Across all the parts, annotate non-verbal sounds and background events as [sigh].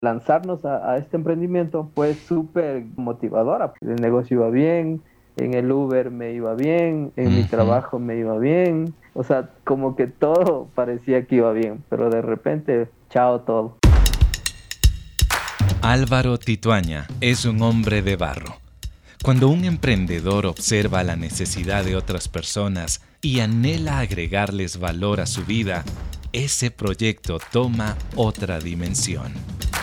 lanzarnos a, este emprendimiento fue súper motivadora. El negocio iba bien, en el Uber me iba bien, en mi trabajo me iba bien, o sea, como que todo parecía que iba bien, pero de repente, chao todo. Álvaro Tituaña es un hombre de barro. Cuando un emprendedor observa la necesidad de otras personas y anhela agregarles valor a su vida, ese proyecto toma otra dimensión.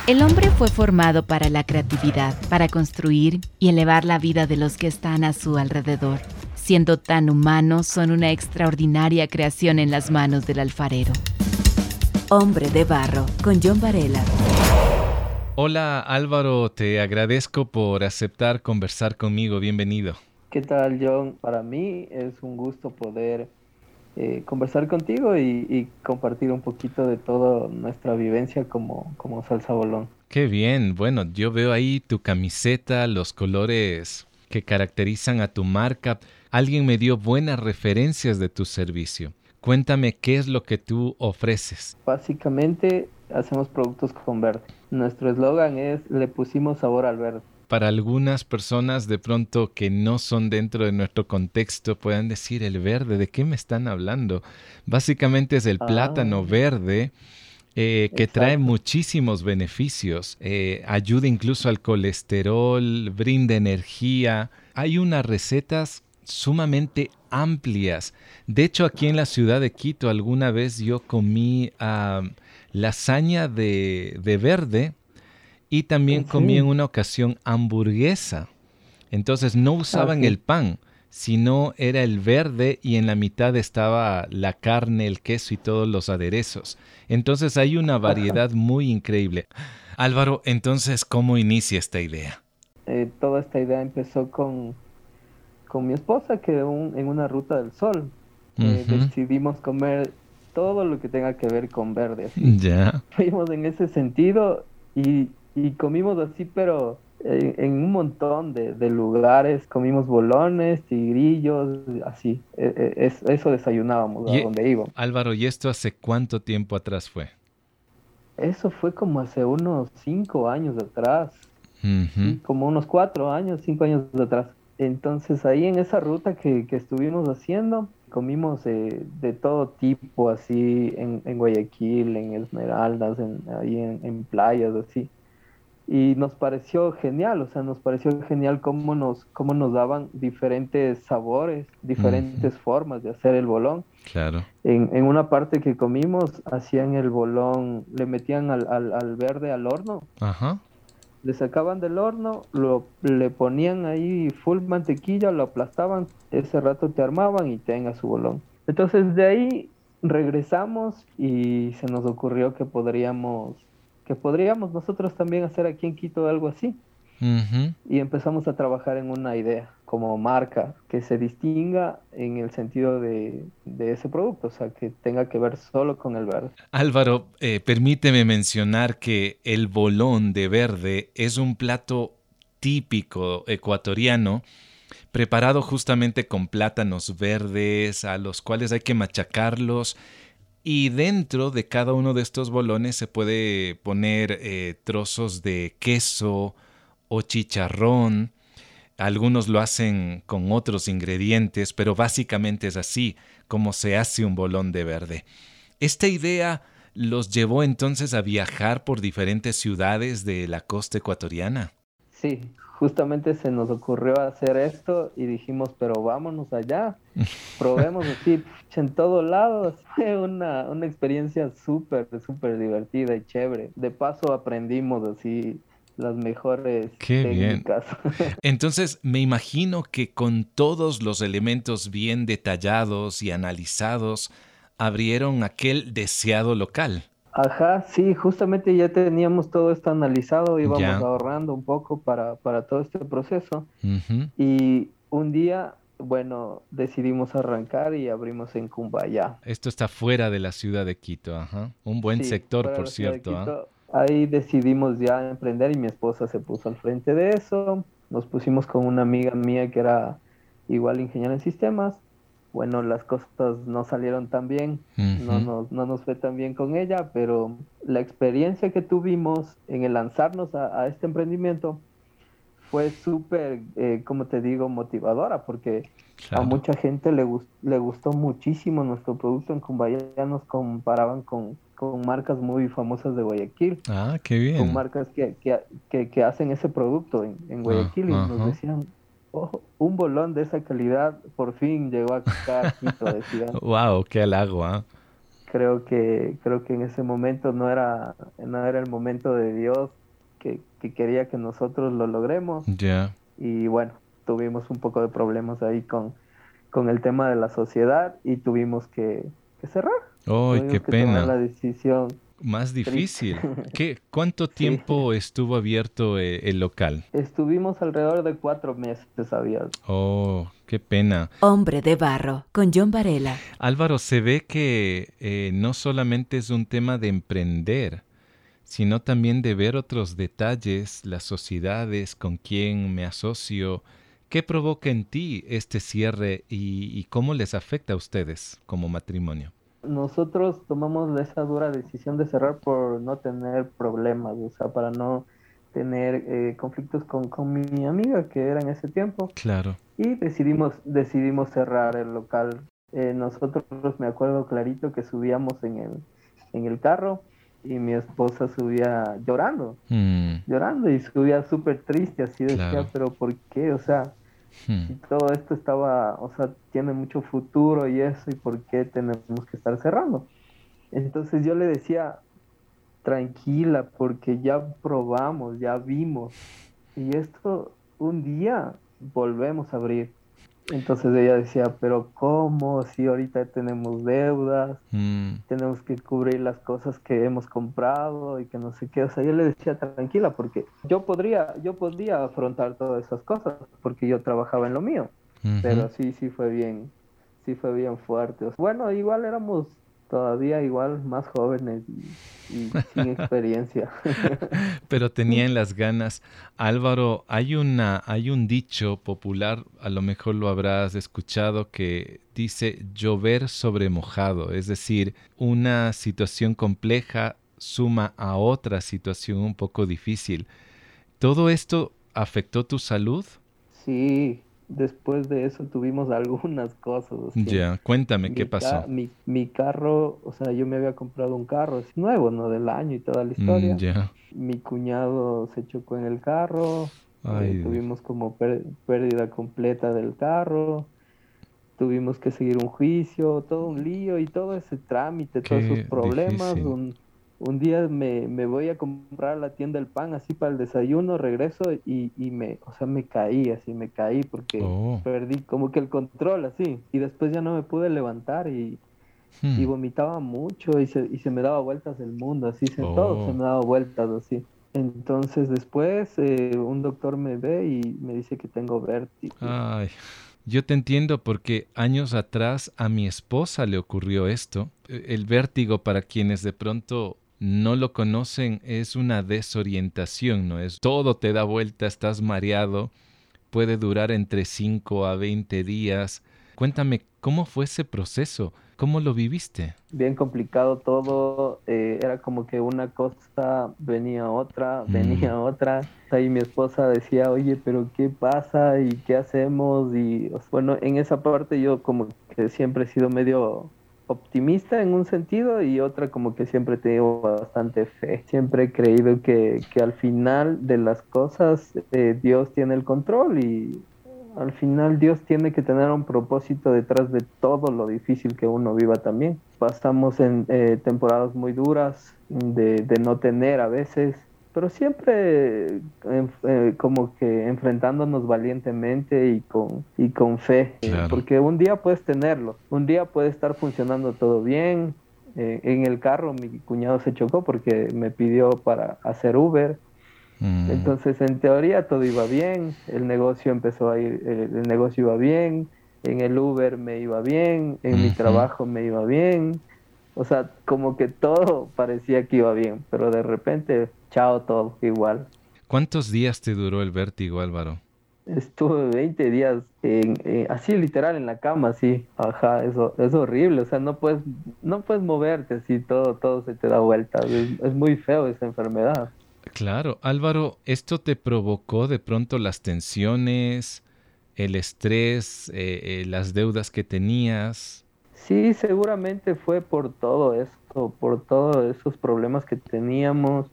El hombre fue formado para la creatividad, para construir y elevar la vida de los que están a su alrededor. Siendo tan humanos, son una extraordinaria creación en las manos del alfarero. Hombre de Barro, con John Varela. Hola Álvaro, te agradezco por aceptar conversar conmigo. Bienvenido. ¿Qué tal John? Para mí es un gusto poder eh, conversar contigo y, compartir un poquito de toda nuestra vivencia como, como salsa bolón. Qué bien, bueno, yo veo ahí tu camiseta, los colores que caracterizan a tu marca. Alguien me dio buenas referencias de tu servicio. Cuéntame qué es lo que tú ofreces. Básicamente hacemos productos con verde. Nuestro eslogan es le pusimos sabor al verde para algunas personas de pronto que no son dentro de nuestro contexto puedan decir el verde, ¿de qué me están hablando? Básicamente es el plátano ah. verde. Eh, que trae muchísimos beneficios, eh, ayuda incluso al colesterol, brinda energía. Hay unas recetas sumamente amplias. De hecho, aquí en la ciudad de Quito alguna vez yo comí uh, lasaña de, de verde y también comí en una ocasión hamburguesa. Entonces no usaban el pan, sino era el verde y en la mitad estaba la carne, el queso y todos los aderezos. Entonces hay una variedad muy increíble. Álvaro, entonces, ¿cómo inicia esta idea? Eh, toda esta idea empezó con, con mi esposa, que en una ruta del sol eh, decidimos comer todo lo que tenga que ver con verde. Ya. Fuimos en ese sentido y y comimos así, pero en, un montón de, lugares, comimos bolones, tigrillos, así, e, e, eso desayunábamos a donde íbamos. Álvaro, ¿y esto hace cuánto tiempo atrás fue? Eso fue como hace unos cinco años atrás, como unos cuatro años, cinco años atrás. Entonces ahí en esa ruta que, estuvimos haciendo, comimos de todo tipo, así en, Guayaquil, en Esmeraldas, en, ahí en playas, así y nos pareció genial, o sea, nos pareció genial cómo nos, cómo nos daban diferentes sabores, diferentes formas de hacer el bolón. Claro. En, en, una parte que comimos, hacían el bolón, le metían al, al, al verde al horno. Ajá. Le sacaban del horno, lo, le ponían ahí full mantequilla, lo aplastaban, ese rato te armaban y tenga su bolón. Entonces de ahí regresamos y se nos ocurrió que podríamos que podríamos nosotros también hacer aquí en Quito algo así. Y empezamos a trabajar en una idea como marca que se distinga en el sentido de, ese producto, o sea, que tenga que ver solo con el verde. Álvaro, eh, permíteme mencionar que el bolón de verde es un plato típico ecuatoriano preparado justamente con plátanos verdes a los cuales hay que machacarlos y dentro de cada uno de estos bolones se puede poner eh, trozos de queso o chicharrón. Algunos lo hacen con otros ingredientes, pero básicamente es así como se hace un bolón de verde. Esta idea los llevó entonces a viajar por diferentes ciudades de la costa ecuatoriana. Sí, justamente se nos ocurrió hacer esto y dijimos, pero vámonos allá, [laughs] probemos así en todos lados. [laughs] Fue una, una experiencia súper, súper divertida y chévere. De paso aprendimos así las mejores Qué técnicas. Bien. [laughs] Entonces, me imagino que con todos los elementos bien detallados y analizados, abrieron aquel deseado local. Ajá, sí, justamente ya teníamos todo esto analizado, íbamos ahorrando un poco para, para todo este proceso. Y un día, bueno, decidimos arrancar y abrimos en Cumbaya. Esto está fuera de la ciudad de Quito, ajá. Un buen sector, por cierto. ¿ah? Ahí decidimos ya emprender y mi esposa se puso al frente de eso. Nos pusimos con una amiga mía que era igual ingeniera en sistemas bueno, las cosas no salieron tan bien, no, nos, no nos fue tan bien con ella, pero la experiencia que tuvimos en el lanzarnos a, este emprendimiento fue súper, eh, como te digo, motivadora, porque a mucha gente le, le gustó muchísimo nuestro producto. En Cumbaya nos comparaban con, marcas muy famosas de Guayaquil. Ah, qué bien. Con marcas que, que, que, hacen ese producto en, Guayaquil y nos decían, [laughs] un bolón de esa calidad por fin llegó a Quito, decían. wow, qué halago, ¿ah? Creo que, creo que en ese momento no era, no era el momento de Dios que, quería que nosotros lo logremos. Ya. Y bueno, tuvimos un poco de problemas ahí con, con el tema de la sociedad y tuvimos que, cerrar. ¡Ay, qué pena! la decisión más difícil. [laughs] ¿Qué, ¿Cuánto tiempo estuvo abierto eh, el local? Estuvimos alrededor de cuatro meses abiertos. Oh, qué pena. Hombre de barro, con John Varela. Álvaro, se ve que eh, no solamente es un tema de emprender, sino también de ver otros detalles, las sociedades, con quién me asocio. ¿Qué provoca en ti este cierre y cómo les afecta a ustedes como matrimonio? Nosotros tomamos esa dura decisión de cerrar por no tener problemas, o sea, para no tener eh, conflictos con, con, mi amiga que era en ese tiempo. Claro. Y decidimos, decidimos cerrar el local. Eh, nosotros me acuerdo clarito que subíamos en el, en el carro y mi esposa subía llorando, mm. llorando y subía súper triste, así decía, pero ¿por qué? O sea, Hmm. Y todo esto estaba, o sea, tiene mucho futuro y eso, y por qué tenemos que estar cerrando. Entonces yo le decía, tranquila, porque ya probamos, ya vimos, y esto un día volvemos a abrir. Entonces ella decía, pero ¿cómo? Si ahorita tenemos deudas, mm. tenemos que cubrir las cosas que hemos comprado y que no sé qué. O sea, yo le decía tranquila porque yo podría, yo podría afrontar todas esas cosas porque yo trabajaba en lo mío. Pero sí, sí fue bien, sí fue bien fuerte. Bueno, igual éramos todavía igual más jóvenes y, sin experiencia. [laughs] Pero tenían las ganas. Álvaro, hay una, hay un dicho popular, a lo mejor lo habrás escuchado, que dice llover sobre mojado, es decir, una situación compleja suma a otra situación un poco difícil. ¿Todo esto afectó tu salud? Sí, después de eso tuvimos [laughs] algunas cosas. Ya, cuéntame qué pasó. mi, mi, carro, o sea, yo me había comprado un carro es nuevo, ¿no? Del año y toda la historia. Mm, mi cuñado se chocó en el carro. Eh, tuvimos como pérdida completa del carro. Tuvimos que seguir un juicio, todo un lío y todo ese trámite, todos esos problemas. Un, un día me, me, voy a comprar a la tienda el pan así para el desayuno, regreso y, y me, o sea, me caí así, me caí porque oh. perdí como que el control así y después ya no me pude levantar y, y hmm. vomitaba mucho y se, y se me daba vueltas el mundo, así, se, todo se oh. me daba vueltas así. Entonces después eh, un doctor me ve y me dice que tengo vértigo. Ay. Yo te entiendo porque años atrás a mi esposa le ocurrió esto. E, el vértigo para quienes de pronto no lo conocen es una desorientación, ¿no? Es todo te da vuelta, estás mareado, puede durar entre 5 a 20 días. Cuéntame, ¿cómo fue ese proceso? ¿Cómo lo viviste? Bien complicado todo, eh, era como que una cosa venía otra, mm. venía otra. Ahí mi esposa decía, oye, pero ¿qué pasa? ¿Y qué hacemos? Y bueno, en esa parte yo como que siempre he sido medio optimista en un sentido y otra como que siempre tengo bastante fe. Siempre he creído que, que al final de las cosas eh, Dios tiene el control y al final Dios tiene que tener un propósito detrás de todo lo difícil que uno viva también. Pasamos en eh, temporadas muy duras de, de no tener a veces pero siempre eh, como que enfrentándonos valientemente y con, y con fe, porque un día puedes tenerlo, un día puede estar funcionando todo bien. Eh, en el carro mi cuñado se chocó porque me pidió para hacer Uber. Mm. Entonces, en teoría todo iba bien, el negocio empezó a ir, el, negocio iba bien, en el Uber me iba bien, en mi trabajo me iba bien, o sea, como que todo parecía que iba bien, pero de repente, chao todo, igual. ¿Cuántos días te duró el vértigo, Álvaro? Estuve 20 días en, eh, así literal en la cama, así, ajá, eso es horrible, o sea, no puedes, no puedes moverte así, todo, todo se te da vuelta, es, muy feo esa enfermedad. Claro, Álvaro, ¿esto te provocó de pronto las tensiones, el estrés, eh, eh, las deudas que tenías? Sí, seguramente fue por todo esto, por todos esos problemas que teníamos,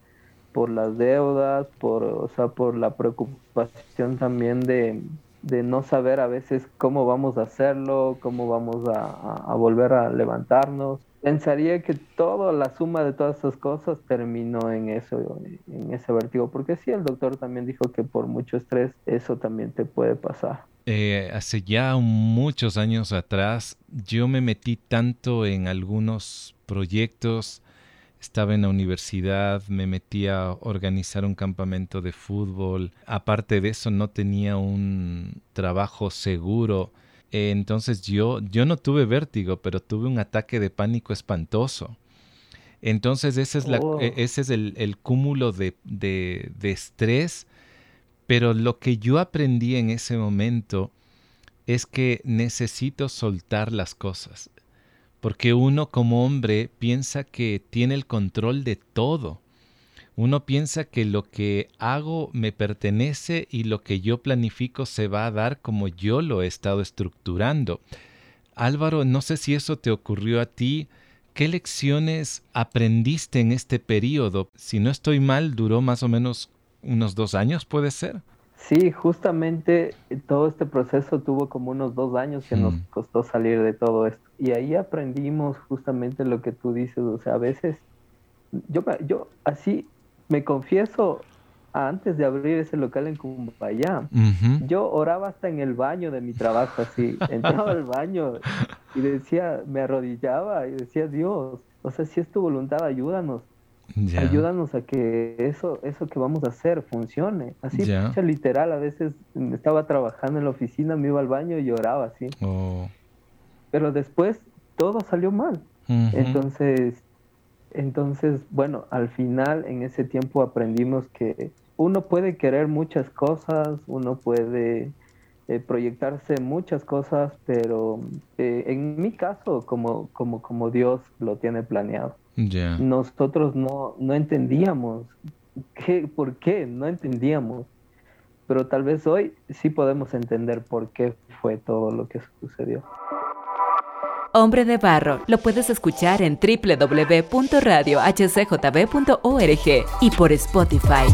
por las deudas, por, o sea, por la preocupación también de, no saber a veces cómo vamos a hacerlo, cómo vamos a, volver a levantarnos. Pensaría que toda la suma de todas esas cosas terminó en eso, en ese vértigo, porque sí, el doctor también dijo que por mucho estrés eso también te puede pasar. Eh, hace ya muchos años atrás yo me metí tanto en algunos proyectos estaba en la universidad, me metí a organizar un campamento de fútbol. Aparte de eso, no tenía un trabajo seguro. Entonces yo, yo no tuve vértigo, pero tuve un ataque de pánico espantoso. Entonces ese es, la, oh. e, ese es el, cúmulo de, de, de estrés. Pero lo que yo aprendí en ese momento es que necesito soltar las cosas porque uno como hombre piensa que tiene el control de todo. Uno piensa que lo que hago me pertenece y lo que yo planifico se va a dar como yo lo he estado estructurando. Álvaro, no sé si eso te ocurrió a ti. ¿Qué lecciones aprendiste en este periodo? Si no estoy mal, duró más o menos unos dos años, ¿puede ser? Sí, justamente todo este proceso tuvo como unos dos años que nos mm. costó salir de todo esto. Y ahí aprendimos justamente lo que tú dices, o sea, a veces, yo, yo así me confieso, antes de abrir ese local en Cumbayá, yo oraba hasta en el baño de mi trabajo, así, [laughs] entraba al baño y decía, me arrodillaba y decía, Dios, o sea, si es tu voluntad, ayúdanos Ayúdanos a que eso, eso que vamos a hacer funcione. Así, literal, a veces estaba trabajando en la oficina, me iba al baño y lloraba así. Oh. Pero después todo salió mal. Entonces, entonces, bueno, al final en ese tiempo aprendimos que uno puede querer muchas cosas, uno puede eh, proyectarse muchas cosas, pero eh, en mi caso, como, como, como Dios lo tiene planeado. Nosotros no, no entendíamos qué, por qué, no entendíamos. Pero tal vez hoy sí podemos entender por qué fue todo lo que sucedió. Hombre de Barro lo puedes escuchar en www.radiohcjb.org y por Spotify.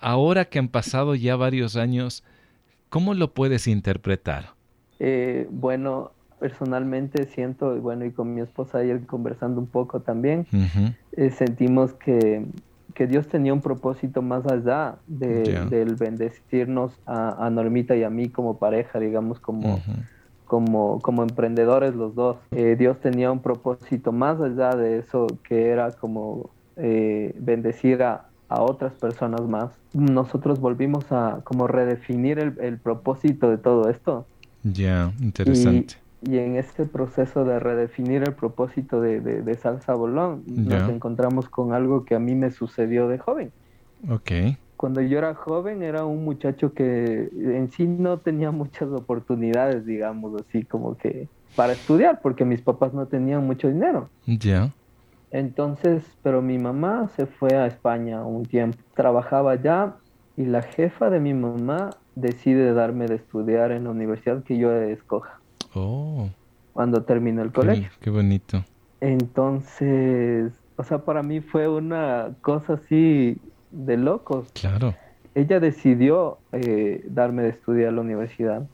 Ahora que han pasado ya varios años, ¿cómo lo puedes interpretar? Eh, bueno, personalmente siento, bueno, y con mi esposa ayer conversando un poco también, eh, sentimos que, Dios tenía un propósito más allá de, del bendecirnos a, Normita y a mí como pareja, digamos, como, como, como emprendedores los dos. Eh, Dios tenía un propósito más allá de eso que era como eh, bendecir a, a otras personas más. Nosotros volvimos a como redefinir el, el propósito de todo esto. Ya, interesante y en este proceso de redefinir el propósito de, de, Salsa Bolón, nos encontramos con algo que a mí me sucedió de joven. Ok. Cuando yo era joven era un muchacho que en sí no tenía muchas oportunidades, digamos así, como que para estudiar, porque mis papás no tenían mucho dinero. Ya. Entonces, pero mi mamá se fue a España un tiempo, trabajaba allá y la jefa de mi mamá decide darme de estudiar en la universidad que yo escoja. Oh. Cuando terminó el colegio. Qué, bonito. Entonces, o sea, para mí fue una cosa así de locos. Claro. Ella decidió eh, darme de estudiar a la universidad.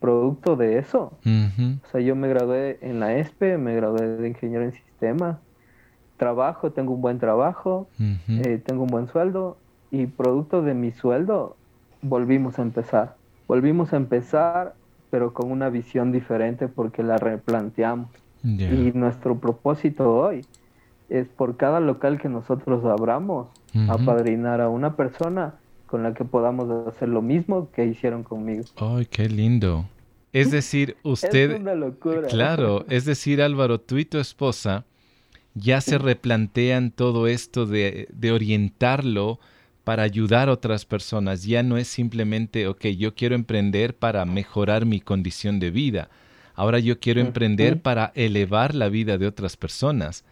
Producto de eso. O sea, yo me gradué en la ESPE, me gradué de ingeniero en sistemas. Trabajo, tengo un buen trabajo, eh, tengo un buen sueldo. Y producto de mi sueldo, volvimos a empezar. Volvimos a empezar pero con una visión diferente porque la replanteamos. Y nuestro propósito hoy es por cada local que nosotros abramos, apadrinar a una persona con la que podamos hacer lo mismo que hicieron conmigo. ¡Ay, qué lindo! Es decir, [laughs] usted... es una locura. Claro, es decir, Álvaro, tú y tu esposa ya se replantean todo esto de, de orientarlo para ayudar a otras personas. Ya no es simplemente, ok, yo quiero emprender para mejorar mi condición de vida. Ahora yo quiero emprender para elevar la vida de otras personas.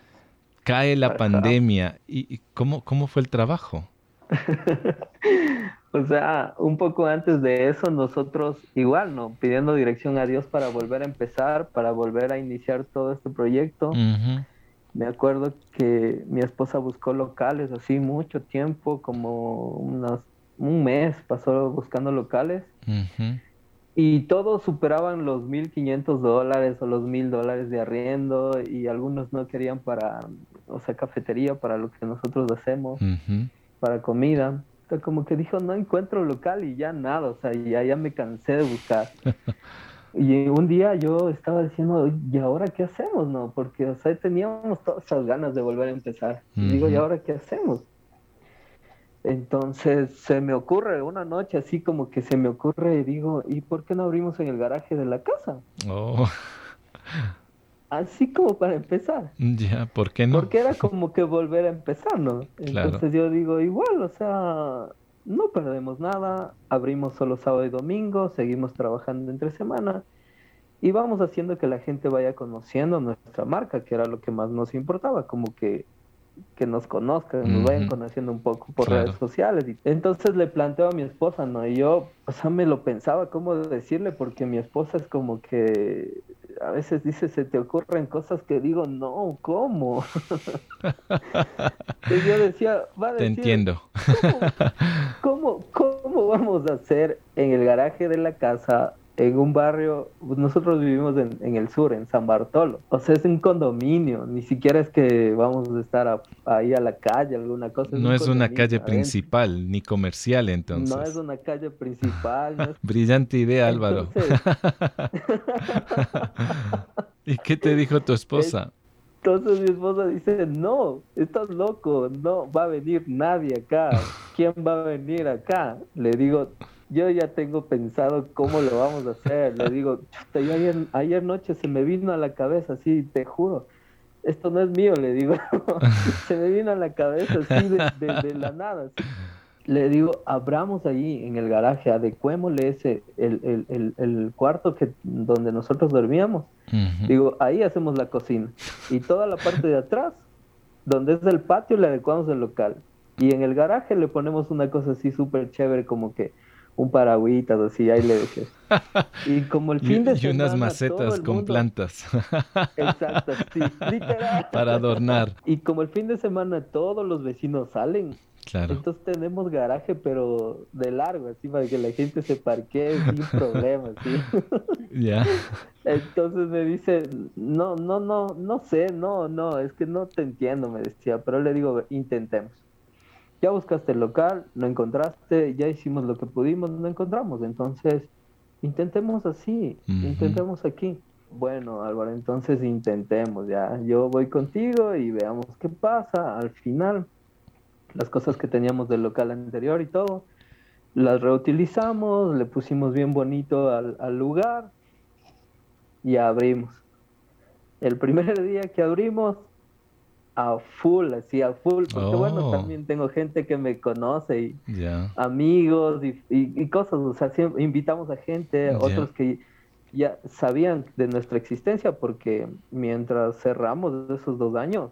Cae la pandemia. ¿Y cómo, cómo fue el trabajo? [laughs] o sea, un poco antes de eso, nosotros igual, ¿no? Pidiendo dirección a Dios para volver a empezar, para volver a iniciar todo este proyecto. Me acuerdo que mi esposa buscó locales así mucho tiempo, como unos, un mes pasó buscando locales. Y todos superaban los 1.500 dólares o los 1.000 dólares de arriendo y algunos no querían para, o sea, cafetería, para lo que nosotros hacemos, para comida. Entonces como que dijo, no encuentro local y ya nada, o sea, ya, ya me cansé de buscar. [laughs] Y un día yo estaba diciendo, ¿y ahora qué hacemos? no Porque, o sea, teníamos todas esas ganas de volver a empezar. Y digo, ¿y ahora qué hacemos? Entonces se me ocurre una noche así como que se me ocurre y digo, ¿y por qué no abrimos en el garaje de la casa? Oh. Así como para empezar. Ya, ¿por qué no? Porque era como que volver a empezar, ¿no? Entonces yo digo, igual, o sea, no perdemos nada, abrimos solo sábado y domingo, seguimos trabajando entre semana y vamos haciendo que la gente vaya conociendo nuestra marca, que era lo que más nos importaba, como que, que nos conozcan, nos vayan conociendo un poco por redes sociales. Entonces le planteo a mi esposa, ¿no? Y yo, o sea, me lo pensaba cómo decirle, porque mi esposa es como que a veces dice, se te ocurren cosas que digo, no, ¿cómo? y [laughs] yo decía, va a decir, Te entiendo. ¿cómo, cómo, vamos a hacer en el garaje de la casa en un barrio, nosotros vivimos en, el sur, en San Bartolo. O sea, es un condominio, ni siquiera es que vamos a estar ahí a la calle, alguna cosa. no es una calle principal, ni comercial entonces. No es una calle principal. Brillante idea, Álvaro. [laughs] ¿Y qué te dijo tu esposa? Entonces mi esposa dice, no, estás loco, no va a venir nadie acá. ¿Quién va a venir acá? Le digo, yo ya tengo pensado cómo lo vamos a hacer. Le digo, ayer, ayer noche se me vino a la cabeza, así, te juro. Esto no es mío, le digo. [laughs] se me vino a la cabeza así de, la nada. Le digo, abramos allí en el garaje, adecuémosle ese, el, el, el, cuarto que, donde nosotros dormíamos. Digo, ahí hacemos la cocina. Y toda la parte de atrás, donde es el patio, le adecuamos el local. Y en el garaje le ponemos una cosa así súper chévere, como que un paragüitas así, ahí le dejé. [laughs] Y como el fin de semana. Y unas macetas con plantas. [laughs] Exacto, sí, literal. Para adornar. Y como el fin de semana todos los vecinos salen. Claro. Entonces tenemos garaje, pero de largo, así para que la gente se parquee sin problemas, ¿sí? [laughs] Ya. Entonces me dice, no, no, no, no sé, no, no, es que no te entiendo, me decía, pero le digo, intentemos ya buscaste el local, no encontraste, ya hicimos lo que pudimos, no encontramos. Entonces, intentemos así, intentemos aquí. Bueno, Álvaro, entonces intentemos ya. Yo voy contigo y veamos qué pasa. Al final, las cosas que teníamos del local anterior y todo, las reutilizamos, le pusimos bien bonito al, al lugar y abrimos. El primer [laughs] día que abrimos, a full, así a full, porque bueno, oh. también tengo gente que me conoce y amigos y, cosas, o sea, invitamos a gente, otros que ya sabían de nuestra existencia porque mientras cerramos esos dos años,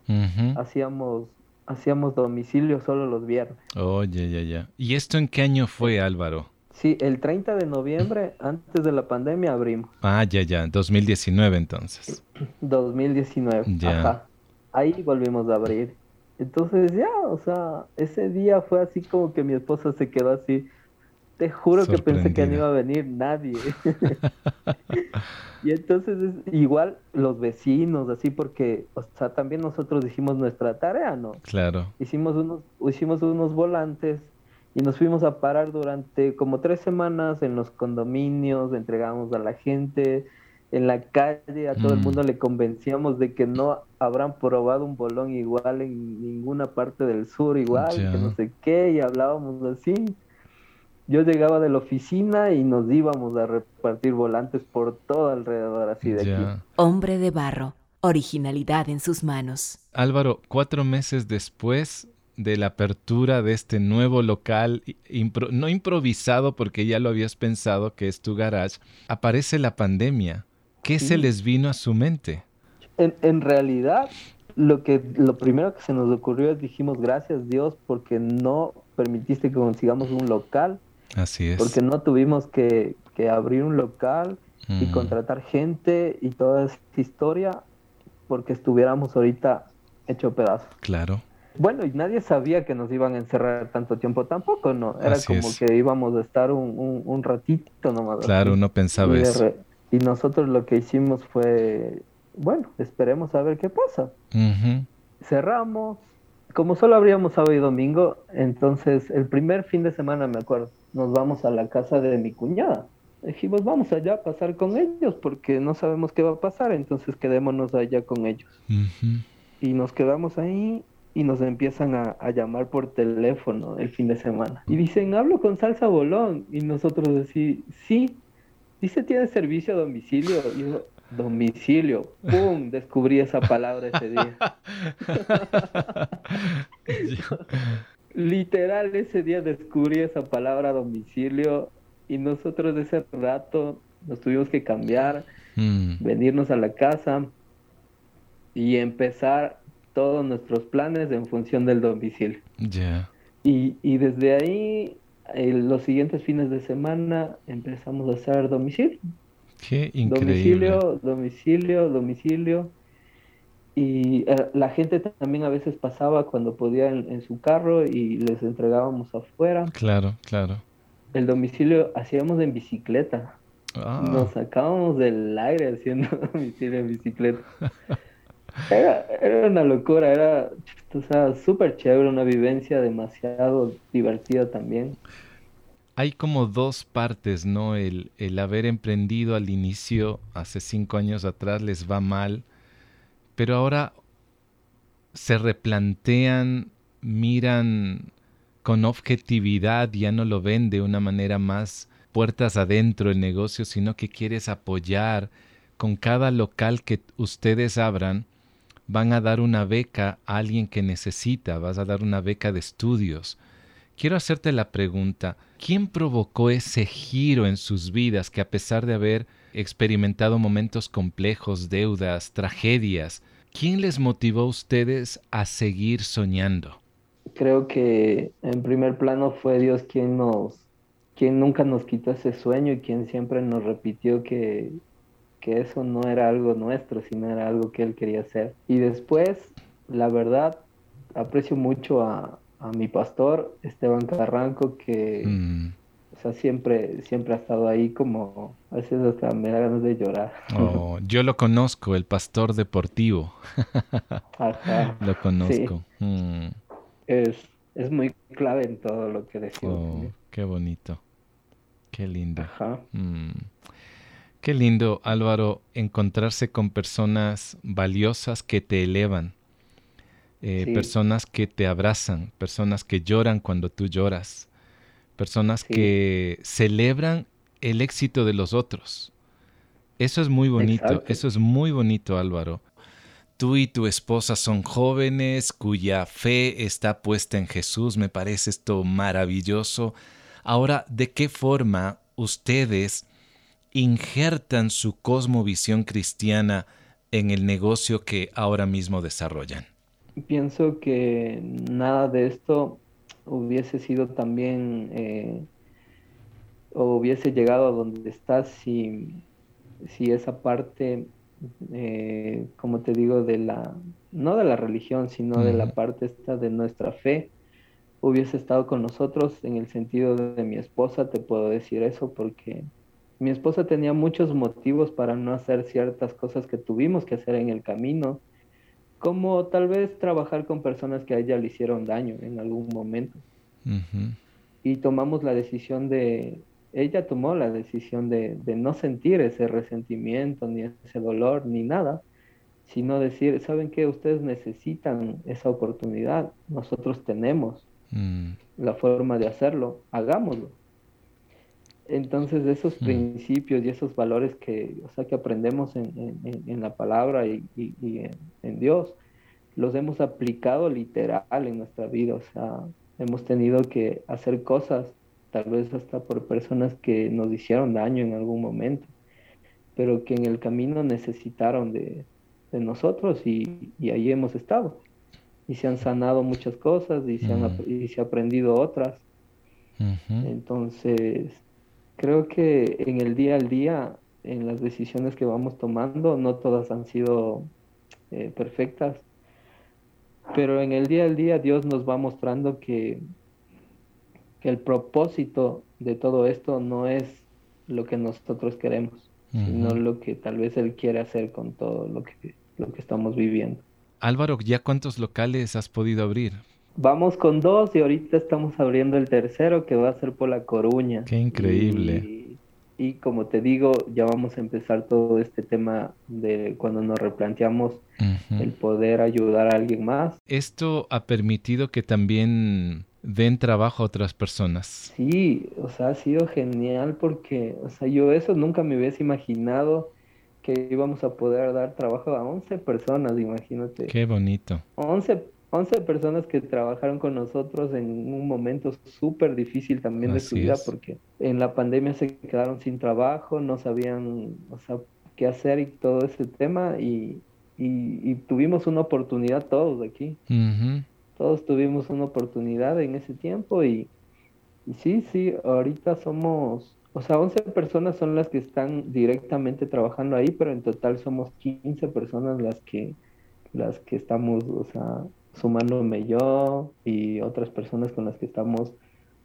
hacíamos hacíamos domicilio solo los viernes. Ya, ya, ya. ¿Y esto en qué año fue, Álvaro? Sí, el 30 de noviembre, antes de la pandemia, abrimos. Ah, ya, ya, 2019 entonces. 2019, ya. Ajá ahí volvimos a abrir. Entonces ya, o sea, ese día fue así como que mi esposa se quedó así. Te juro que pensé que no iba a venir nadie. [laughs] y entonces igual los vecinos, así porque, o sea, también nosotros hicimos nuestra tarea, ¿no? Claro. Hicimos unos, hicimos unos volantes y nos fuimos a parar durante como tres semanas en los condominios, entregamos a la gente, en la calle a todo el mm. mundo le convencíamos de que no habrán probado un bolón igual en ninguna parte del sur igual, que no sé qué, y hablábamos así. Yo llegaba de la oficina y nos íbamos a repartir volantes por todo alrededor así de aquí. Hombre de barro, originalidad en sus manos. Álvaro, cuatro meses después de la apertura de este nuevo local, no improvisado porque ya lo habías pensado que es tu garage, aparece la pandemia. ¿Qué se les vino a su mente? En, realidad, lo, que, lo primero que se nos ocurrió es dijimos gracias Dios porque no permitiste que consigamos un local. Así es. Porque no tuvimos que, abrir un local y mm. contratar gente y toda esta historia porque estuviéramos ahorita hecho pedazos. Claro. Bueno, y nadie sabía que nos iban a encerrar tanto tiempo tampoco, ¿no? Era como que íbamos a estar un, un, ratito nomás. Claro, uno pensaba eso. Y nosotros lo que hicimos fue, bueno, esperemos a ver qué pasa. Cerramos, como solo abríamos sábado y domingo, entonces el primer fin de semana, me acuerdo, nos vamos a la casa de mi cuñada. Dijimos, vamos allá a pasar con ellos porque no sabemos qué va a pasar, entonces quedémonos allá con ellos. Y nos quedamos ahí y nos empiezan a, llamar por teléfono el fin de semana. Y dicen, hablo con Salsa Bolón. Y nosotros decimos, sí. Dice, ¿tiene servicio a domicilio? Y yo, domicilio. ¡Pum! Descubrí esa palabra ese día. Literal, ese día descubrí esa palabra domicilio y nosotros de ese rato nos tuvimos que cambiar, mm. venirnos a la casa y empezar todos nuestros planes en función del domicilio. Ya. Y, y, desde ahí, los siguientes fines de semana empezamos a hacer domicilio. Qué increíble. Domicilio, domicilio, domicilio. Y eh, la gente también a veces pasaba cuando podía en, su carro y les entregábamos afuera. Claro, claro. El domicilio hacíamos en bicicleta. Ah. Nos sacábamos del aire haciendo [laughs] domicilio en bicicleta. Era, era una locura, era o sea, súper chévere, una vivencia demasiado divertida también. Hay como dos partes, ¿no? El, el haber emprendido al inicio, hace cinco años atrás, les va mal, pero ahora se replantean, miran con objetividad, ya no lo ven de una manera más puertas adentro el negocio, sino que quieres apoyar con cada local que ustedes abran, van a dar una beca a alguien que necesita, vas a dar una beca de estudios. Quiero hacerte la pregunta, ¿quién provocó ese giro en sus vidas que a pesar de haber experimentado momentos complejos, deudas, tragedias, ¿quién les motivó a ustedes a seguir soñando? Creo que en primer plano fue Dios quien nos quien nunca nos quitó ese sueño y quien siempre nos repitió que que eso no era algo nuestro, sino era algo que él quería hacer. Y después, la verdad, aprecio mucho a, mi pastor, Esteban Carranco, que mm. o sea, siempre, siempre ha estado ahí como, a veces hasta me da ganas de llorar. Oh, [laughs] yo lo conozco, el pastor deportivo. [laughs] Ajá. lo conozco. Mm. Es, es muy clave en todo lo que decimos. Oh, qué bonito. Qué lindo. Ajá. Mm. Qué lindo, Álvaro, encontrarse con personas valiosas que te elevan, eh, personas que te abrazan, personas que lloran cuando tú lloras, personas que celebran el éxito de los otros. Eso es muy bonito, eso es muy bonito, Álvaro. Tú y tu esposa son jóvenes cuya fe está puesta en Jesús, me parece esto maravilloso. Ahora, ¿de qué forma ustedes injertan su cosmovisión cristiana en el negocio que ahora mismo desarrollan? Pienso que nada de esto hubiese sido también eh, o hubiese llegado a donde estás si, si esa parte, eh, como te digo, de la, no de la religión, sino de la parte esta de nuestra fe, hubiese estado con nosotros en el sentido de mi esposa, te puedo decir eso porque mi esposa tenía muchos motivos para no hacer ciertas cosas que tuvimos que hacer en el camino, como tal vez trabajar con personas que a ella le hicieron daño en algún momento. Y tomamos la decisión de, ella tomó la decisión de, de, no sentir ese resentimiento, ni ese dolor, ni nada, sino decir, ¿saben qué? Ustedes necesitan esa oportunidad, nosotros tenemos mm. la forma de hacerlo, hagámoslo. Entonces, esos principios y esos valores que, o sea, que aprendemos en, la palabra y, en, Dios, los hemos aplicado literal en nuestra vida, o sea, hemos tenido que hacer cosas, tal vez hasta por personas que nos hicieron daño en algún momento, pero que en el camino necesitaron de, nosotros y, ahí hemos estado. Y se han sanado muchas cosas y se, han, mm. y se ha aprendido otras. Entonces, creo que en el día al día, en las decisiones que vamos tomando, no todas han sido eh, perfectas, pero en el día al día Dios nos va mostrando que, que el propósito de todo esto no es lo que nosotros queremos, sino lo que tal vez Él quiere hacer con todo lo que, lo que estamos viviendo. Álvaro, ¿ya cuántos locales has podido abrir? Vamos con dos y ahorita estamos abriendo el tercero que va a ser por La Coruña. Qué increíble. Y como te digo, ya vamos a empezar todo este tema de cuando nos replanteamos el poder ayudar a alguien más. Esto ha permitido que también den trabajo a otras personas. Sí, o sea, ha sido genial porque, o sea, yo eso nunca me hubiese imaginado que íbamos a poder dar trabajo a 11 personas, imagínate. Qué bonito. 11 11 personas que trabajaron con nosotros en un momento súper difícil también de su vida porque en la pandemia se quedaron sin trabajo, no sabían o sea, qué hacer y todo ese tema y, y, tuvimos una oportunidad todos aquí. Todos tuvimos una oportunidad en ese tiempo y, y sí, sí, ahorita somos, o sea, 11 personas son las que están directamente trabajando ahí, pero en total somos 15 personas las que las que estamos, o sea, sumándome yo y otras personas con las que estamos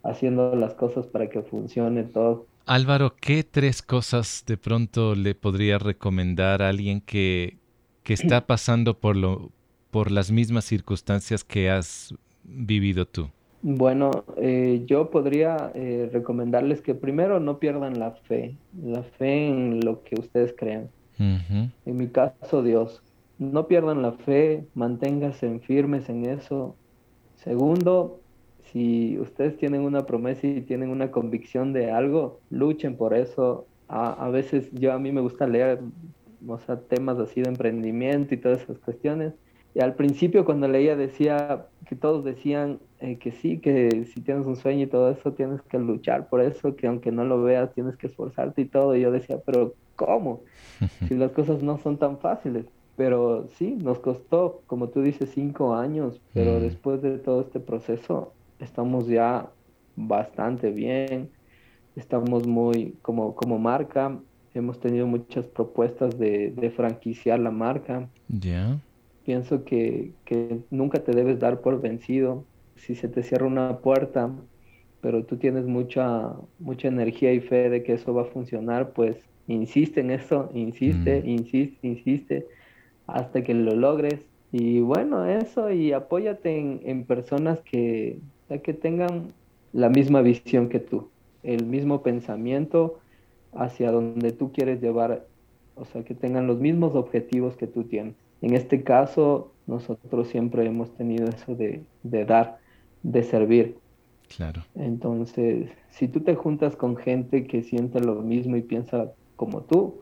haciendo las cosas para que funcione todo. Álvaro, ¿qué tres cosas de pronto le podría recomendar a alguien que, que está [clears throat] pasando por, lo, por las mismas circunstancias que has vivido tú? Bueno, eh, yo podría eh, recomendarles que primero no pierdan la fe, la fe en lo que ustedes crean. En mi caso, Dios no pierdan la fe, manténganse firmes en eso. Segundo, si ustedes tienen una promesa y tienen una convicción de algo, luchen por eso. A, veces yo a mí me gusta leer o sea, temas así de emprendimiento y todas esas cuestiones. Y al principio cuando leía decía que todos decían eh, que sí, que si tienes un sueño y todo eso tienes que luchar por eso, que aunque no lo veas tienes que esforzarte y todo. Y yo decía, pero ¿cómo? [laughs] Si las cosas no son tan fáciles. Pero sí, nos costó, como tú dices, cinco años, pero mm. después de todo este proceso estamos ya bastante bien, estamos muy como, como marca, hemos tenido muchas propuestas de, de franquiciar la marca. Ya. Pienso que, que nunca te debes dar por vencido. Si se te cierra una puerta, pero tú tienes mucha, mucha energía y fe de que eso va a funcionar, pues insiste en eso, insiste, mm. insiste, insiste hasta que lo logres. Y bueno, eso, y apóyate en, personas que, que tengan la misma visión que tú, el mismo pensamiento hacia donde tú quieres llevar, o sea, que tengan los mismos objetivos que tú tienes. En este caso, nosotros siempre hemos tenido eso de, dar, de servir. Claro. Entonces, si tú te juntas con gente que siente lo mismo y piensa como tú,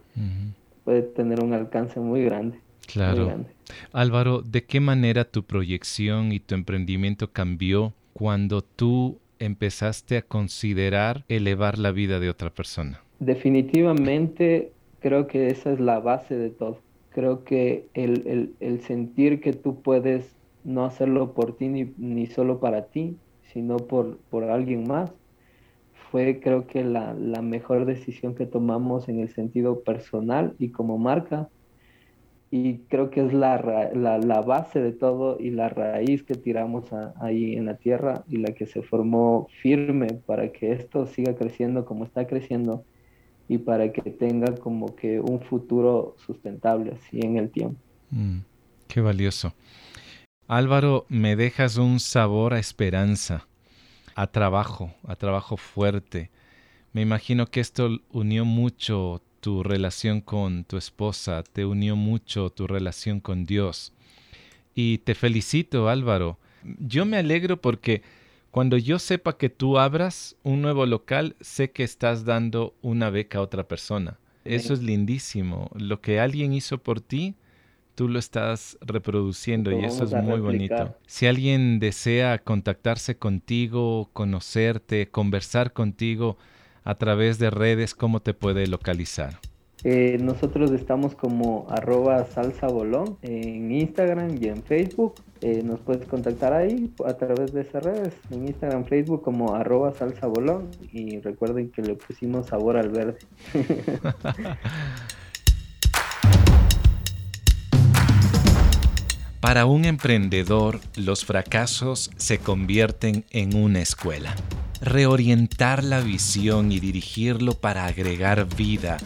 puede tener un alcance muy grande. Claro. Álvaro, ¿de qué manera tu proyección y tu emprendimiento cambió cuando tú empezaste a considerar elevar la vida de otra persona? Definitivamente creo que esa es la base de todo. Creo que el, sentir que tú puedes no hacerlo por ti ni, ni solo para ti, sino por, por alguien más, fue creo que la, la mejor decisión que tomamos en el sentido personal y como marca y creo que es la, la, base de todo y la raíz que tiramos ahí en la tierra y la que se formó firme para que esto siga creciendo como está creciendo y para que tenga como que un futuro sustentable así en el tiempo. Mm, qué valioso. Álvaro, me dejas un sabor a esperanza, a trabajo, a trabajo fuerte. Me imagino que esto unió mucho tu relación con tu esposa, te unió mucho tu relación con Dios. Y te felicito, Álvaro. Yo me alegro porque cuando yo sepa que tú abras un nuevo local, sé que estás dando una beca a otra persona. Eso es lindísimo. Lo que alguien hizo por ti, tú lo estás reproduciendo y eso es muy bonito. Si alguien desea contactarse contigo, conocerte, conversar contigo a través de redes, ¿cómo te puede localizar? Eh, nosotros estamos como arroba salsa bolón en Instagram y en Facebook. Eh, nos puedes contactar ahí a través de esas redes, en Instagram, Facebook como arroba salsa bolón y recuerden que le pusimos sabor al verde. [laughs] Para un emprendedor, los fracasos se convierten en una escuela. Reorientar la visión y dirigirlo para agregar vida,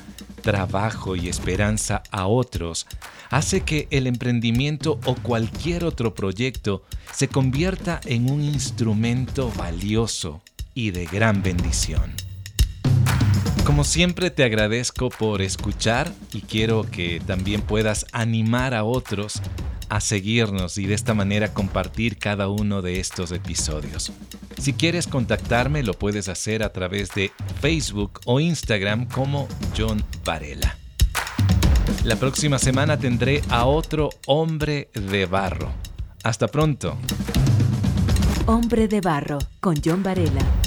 trabajo y esperanza a otros hace que el emprendimiento o cualquier otro proyecto se convierta en un instrumento valioso y de gran bendición. Como siempre te agradezco por escuchar y quiero que también puedas animar a otros a seguirnos y de esta manera compartir cada uno de estos episodios. Si quieres contactarme lo puedes hacer a través de Facebook o Instagram como John Varela. La próxima semana tendré a otro hombre de barro. Hasta pronto. Hombre de barro con John Varela.